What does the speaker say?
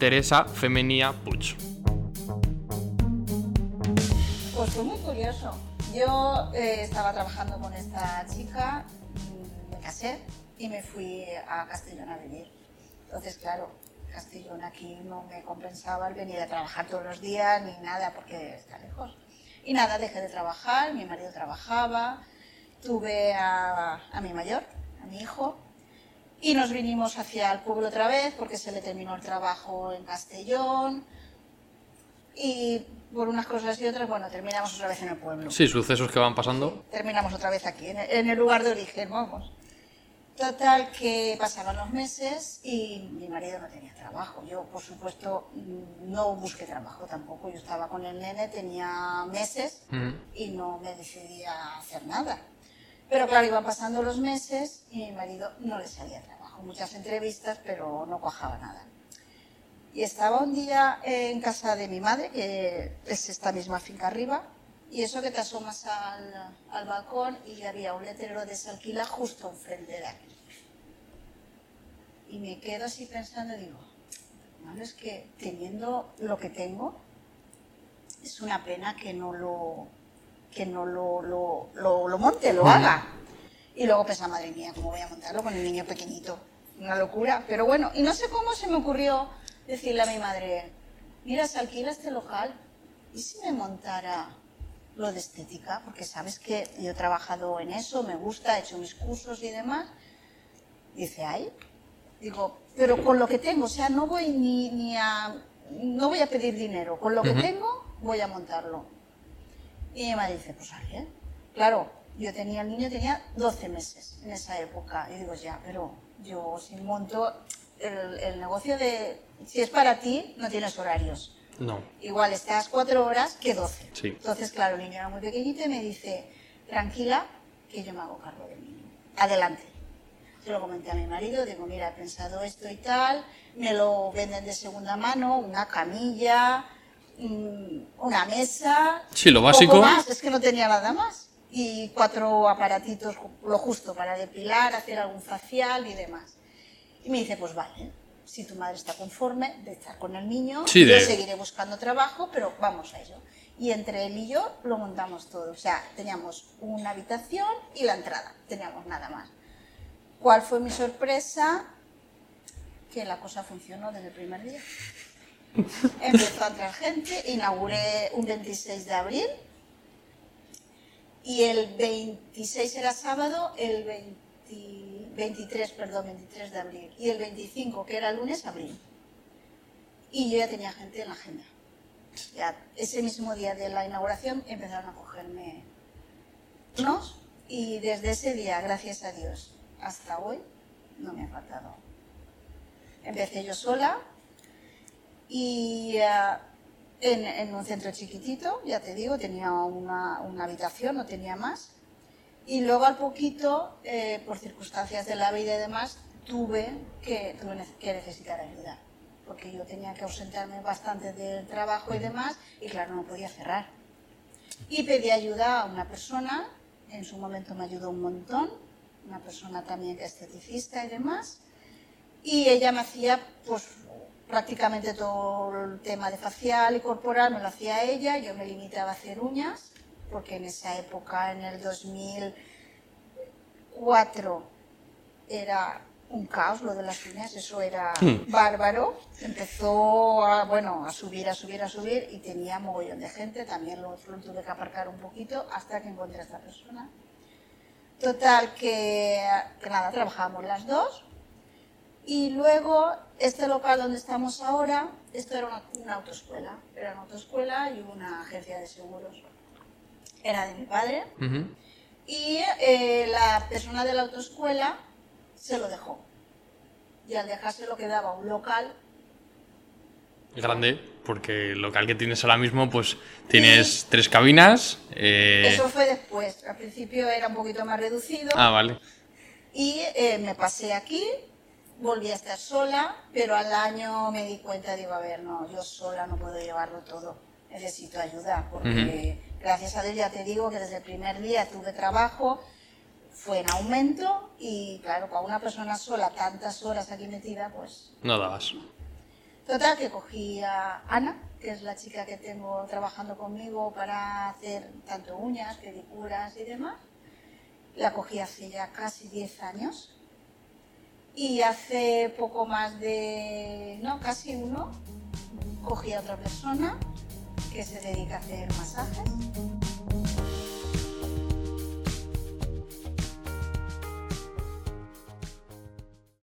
Teresa Femenía Puig. Pues fue muy curioso. Yo eh, estaba trabajando con esta chica, me casé y me fui a Castellón a vivir. Entonces, claro, Castellón aquí no me compensaba el venir a trabajar todos los días ni nada porque está lejos. Y nada, dejé de trabajar, mi marido trabajaba, tuve a, a mi mayor, a mi hijo, y nos vinimos hacia el pueblo otra vez porque se le terminó el trabajo en Castellón. Y por unas cosas y otras, bueno, terminamos otra vez en el pueblo. Sí, sucesos que van pasando. Terminamos otra vez aquí, en el, lugar de origen, vamos. Total, que pasaban los meses y mi marido no tenía trabajo. Yo, por supuesto, mm, no busqué trabajo tampoco. Yo estaba con el nene, tenía meses y no me decidía a hacer nada. Pero claro, iban pasando los meses y mi marido no le salía trabajo. Muchas entrevistas, pero no cuajaba nada. Y estaba un día en casa de mi madre, que es esta misma finca arriba, y eso que te asomas al, al balcón y había un letrero de se alquila justo enfrente de aquí. Y me quedo así pensando, digo, "Bueno, es que teniendo lo que tengo, es una pena que no lo, que no lo, lo, lo, lo monte, lo haga. Y luego pensaba, madre mía, ¿cómo voy a montarlo con el niño pequeñito? Una locura. Pero bueno, y no sé cómo se me ocurrió decirle a mi madre, mira, se alquila este local, ¿y si me montara lo de estética? Porque sabes que yo he trabajado en eso, me gusta, he hecho mis cursos y demás. Dice, ay, digo, pero con lo que tengo, o sea, no voy ni, ni a, no voy a pedir dinero, con lo que tengo voy a montarlo. Y mi madre dice, pues vale. Claro, yo tenía, el niño tenía 12 meses en esa época. Y digo, ya, pero yo si monto el, el negocio de, si es para ti, no tienes horarios. No. Igual estás cuatro horas que 12. Sí. Entonces, claro, el niño era muy pequeñito y me dice, tranquila, que yo me hago cargo del niño. Adelante. Se lo comenté a mi marido, digo, mira, he pensado esto y tal, me lo venden de segunda mano, una camilla, una mesa. Sí, lo poco básico. más, es que no tenía nada más. Y cuatro aparatitos, lo justo para depilar, hacer algún facial y demás. Y me dice, pues vale, si tu madre está conforme de estar con el niño, Sí, yo de- seguiré buscando trabajo, pero vamos a ello. Y entre él y yo lo montamos todo. O sea, teníamos una habitación y la entrada, teníamos nada más. ¿Cuál fue mi sorpresa? Que la cosa funcionó desde el primer día. Empezó a entrar gente, inauguré un 26 de abril y el 26 era sábado, el 20 23, perdón, 23 de abril y el 25, que era lunes, abril. Y yo ya tenía gente en la agenda. Ese mismo día de la inauguración empezaron a cogerme unos y desde ese día, gracias a Dios, hasta hoy no me ha faltado. Empecé yo sola y ah, en, en un centro chiquitito, ya te digo, tenía una, una habitación, no tenía más. Y luego al poquito, eh, por circunstancias de la vida y demás, tuve que, tuve que necesitar ayuda. Porque yo tenía que ausentarme bastante del trabajo y demás, y claro, no podía cerrar. Y pedí ayuda a una persona, en su momento me ayudó un montón, una persona también que es esteticista y demás, y ella me hacía pues prácticamente todo el tema de facial y corporal, me lo hacía ella, yo me limitaba a hacer uñas, porque en esa época, en el 2004, era un caos lo de las uñas, eso era bárbaro. Empezó a, bueno, a subir, a subir, a subir y tenía mogollón de gente, también lo, lo tuve que aparcar un poquito hasta que encontré a esta persona. Total, que, que nada, trabajábamos las dos. Y luego, este local donde estamos ahora, esto era una, una autoescuela. Era una autoescuela y una agencia de seguros. Era de mi padre. Ujú. Y eh, la persona de la autoescuela se lo dejó. Y al dejárselo quedaba un local. Grande, porque el local que tienes ahora mismo, pues tienes tres cabinas. eh, Eso fue después. Al principio era un poquito más reducido. Ah, vale. Y eh, me pasé aquí, volví a estar sola, pero al año me di cuenta, digo, a ver, no, yo sola no puedo llevarlo todo, necesito ayuda, porque gracias a Dios ya te digo que desde el primer día tuve trabajo, fue en aumento y claro, para una persona sola tantas horas aquí metida, pues No dabas. Total, que cogí a Ana, que es la chica que tengo trabajando conmigo para hacer tanto uñas, pedicuras y demás. La cogí hace ya casi 10 años. Y hace poco más de, no, casi uno, cogí a otra persona que se dedica a hacer masajes